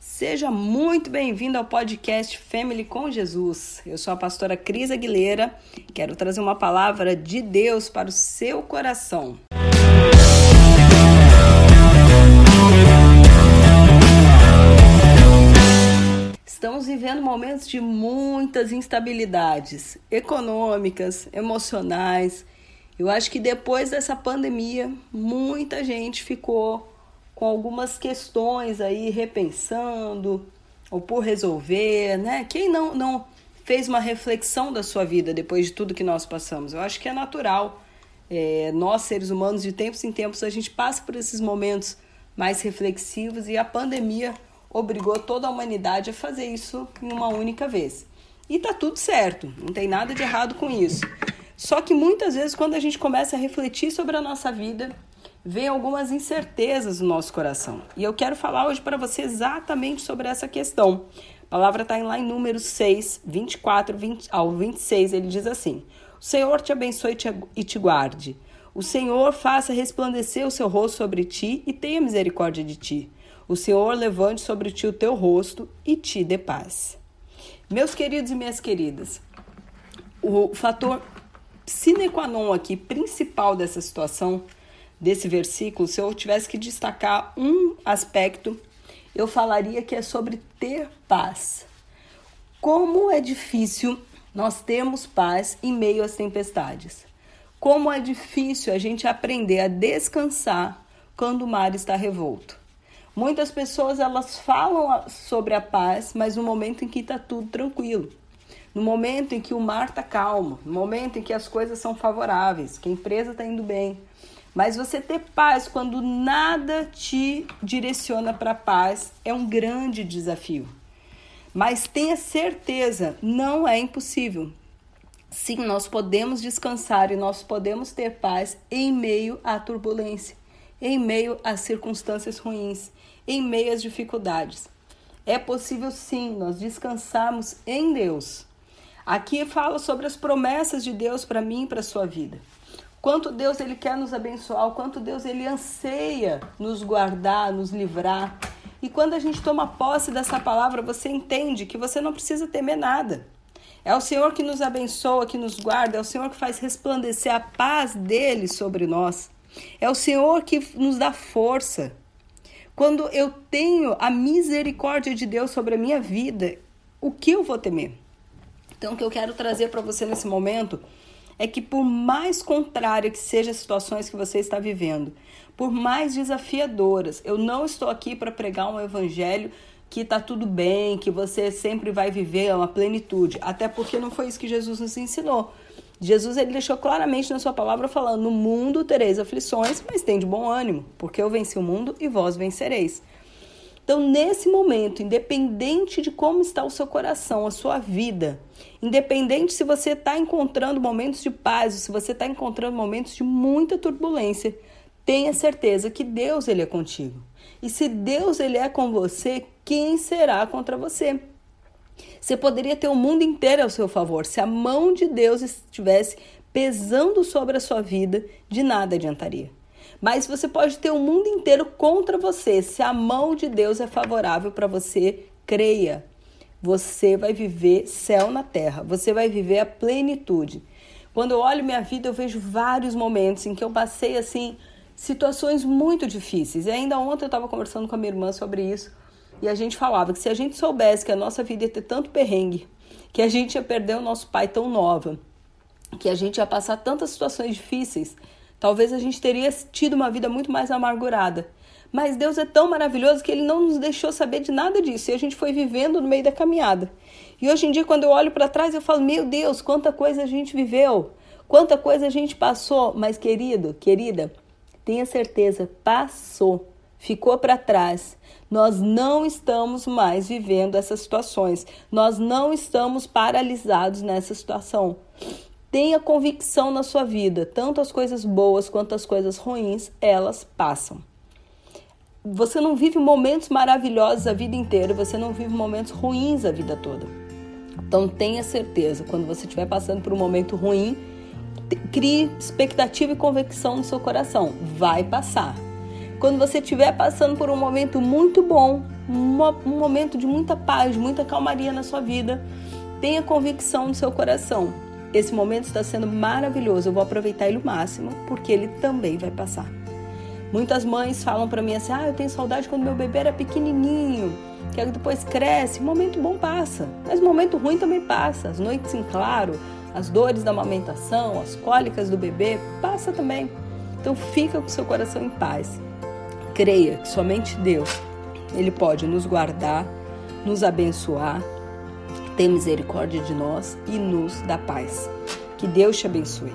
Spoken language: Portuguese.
Seja muito bem-vindo ao podcast Family com Jesus. Eu sou a pastora Cris Aguilera. Quero trazer uma palavra de Deus para o seu coração. Estamos vivendo momentos de muitas instabilidades econômicas, emocionais. Eu acho que depois dessa pandemia, muita gente ficou com algumas questões aí repensando ou por resolver, né? Quem não, não fez uma reflexão da sua vida depois de tudo que nós passamos? Eu acho que é natural. É, nós, seres humanos, de tempos em tempos, a gente passa por esses momentos mais reflexivos e a pandemia obrigou toda a humanidade a fazer isso em uma única vez. E tá tudo certo, não tem nada de errado com isso. Só que muitas vezes, quando a gente começa a refletir sobre a nossa vida, vem algumas incertezas no nosso coração. E eu quero falar hoje para você exatamente sobre essa questão. A palavra está lá em Números 6, 24 20, ao 26. Ele diz assim: O Senhor te abençoe e te guarde. O Senhor faça resplandecer o seu rosto sobre ti e tenha misericórdia de ti. O Senhor levante sobre ti o teu rosto e te dê paz. Meus queridos e minhas queridas, o fator sine qua non aqui, principal dessa situação, desse versículo, se eu tivesse que destacar um aspecto, eu falaria que é sobre ter paz. Como é difícil nós termos paz em meio às tempestades. Como é difícil a gente aprender a descansar quando o mar está revolto. Muitas pessoas elas falam sobre a paz, mas no momento em que está tudo tranquilo, no momento em que o mar está calmo, no momento em que as coisas são favoráveis, que a empresa está indo bem, mas você ter paz quando nada te direciona para a paz é um grande desafio. Mas tenha certeza, não é impossível. Sim, nós podemos descansar e nós podemos ter paz em meio à turbulência, em meio às circunstâncias ruins, em meio às dificuldades. É possível sim nós descansarmos em Deus. Aqui fala sobre as promessas de Deus para mim e para sua vida quanto Deus ele quer nos abençoar, quanto Deus ele anseia nos guardar, nos livrar. E quando a gente toma posse dessa palavra, você entende que você não precisa temer nada. É o Senhor que nos abençoa, que nos guarda, é o Senhor que faz resplandecer a paz dele sobre nós. É o Senhor que nos dá força. Quando eu tenho a misericórdia de Deus sobre a minha vida, o que eu vou temer? Então, o que eu quero trazer para você nesse momento é que por mais contrária que sejam as situações que você está vivendo, por mais desafiadoras, eu não estou aqui para pregar um evangelho que está tudo bem, que você sempre vai viver uma plenitude, até porque não foi isso que Jesus nos ensinou. Jesus ele deixou claramente na sua palavra falando: "No mundo tereis aflições, mas tem de bom ânimo, porque eu venci o mundo e vós vencereis". Então, nesse momento, independente de como está o seu coração, a sua vida, independente se você está encontrando momentos de paz ou se você está encontrando momentos de muita turbulência, tenha certeza que Deus ele é contigo. E se Deus ele é com você, quem será contra você? Você poderia ter o mundo inteiro ao seu favor. Se a mão de Deus estivesse pesando sobre a sua vida, de nada adiantaria. Mas você pode ter o mundo inteiro contra você. Se a mão de Deus é favorável para você, creia. Você vai viver céu na terra. Você vai viver a plenitude. Quando eu olho minha vida, eu vejo vários momentos em que eu passei assim situações muito difíceis. E ainda ontem eu estava conversando com a minha irmã sobre isso. E a gente falava que se a gente soubesse que a nossa vida ia ter tanto perrengue, que a gente ia perder o nosso pai tão nova, que a gente ia passar tantas situações difíceis, Talvez a gente teria tido uma vida muito mais amargurada. Mas Deus é tão maravilhoso que Ele não nos deixou saber de nada disso e a gente foi vivendo no meio da caminhada. E hoje em dia, quando eu olho para trás, eu falo: Meu Deus, quanta coisa a gente viveu, quanta coisa a gente passou. Mas, querido, querida, tenha certeza, passou, ficou para trás. Nós não estamos mais vivendo essas situações, nós não estamos paralisados nessa situação. Tenha convicção na sua vida, tanto as coisas boas quanto as coisas ruins, elas passam. Você não vive momentos maravilhosos a vida inteira, você não vive momentos ruins a vida toda. Então tenha certeza, quando você estiver passando por um momento ruim, crie expectativa e convicção no seu coração. Vai passar. Quando você estiver passando por um momento muito bom, um momento de muita paz, muita calmaria na sua vida, tenha convicção no seu coração. Esse momento está sendo maravilhoso. Eu vou aproveitar ele o máximo, porque ele também vai passar. Muitas mães falam para mim assim: "Ah, eu tenho saudade quando meu bebê era pequenininho, que depois cresce, momento bom passa, mas momento ruim também passa. As noites em claro, as dores da amamentação, as cólicas do bebê, passa também. Então fica com seu coração em paz. Creia que somente Deus, ele pode nos guardar, nos abençoar, ter misericórdia de nós e nos dar paz. Que Deus te abençoe.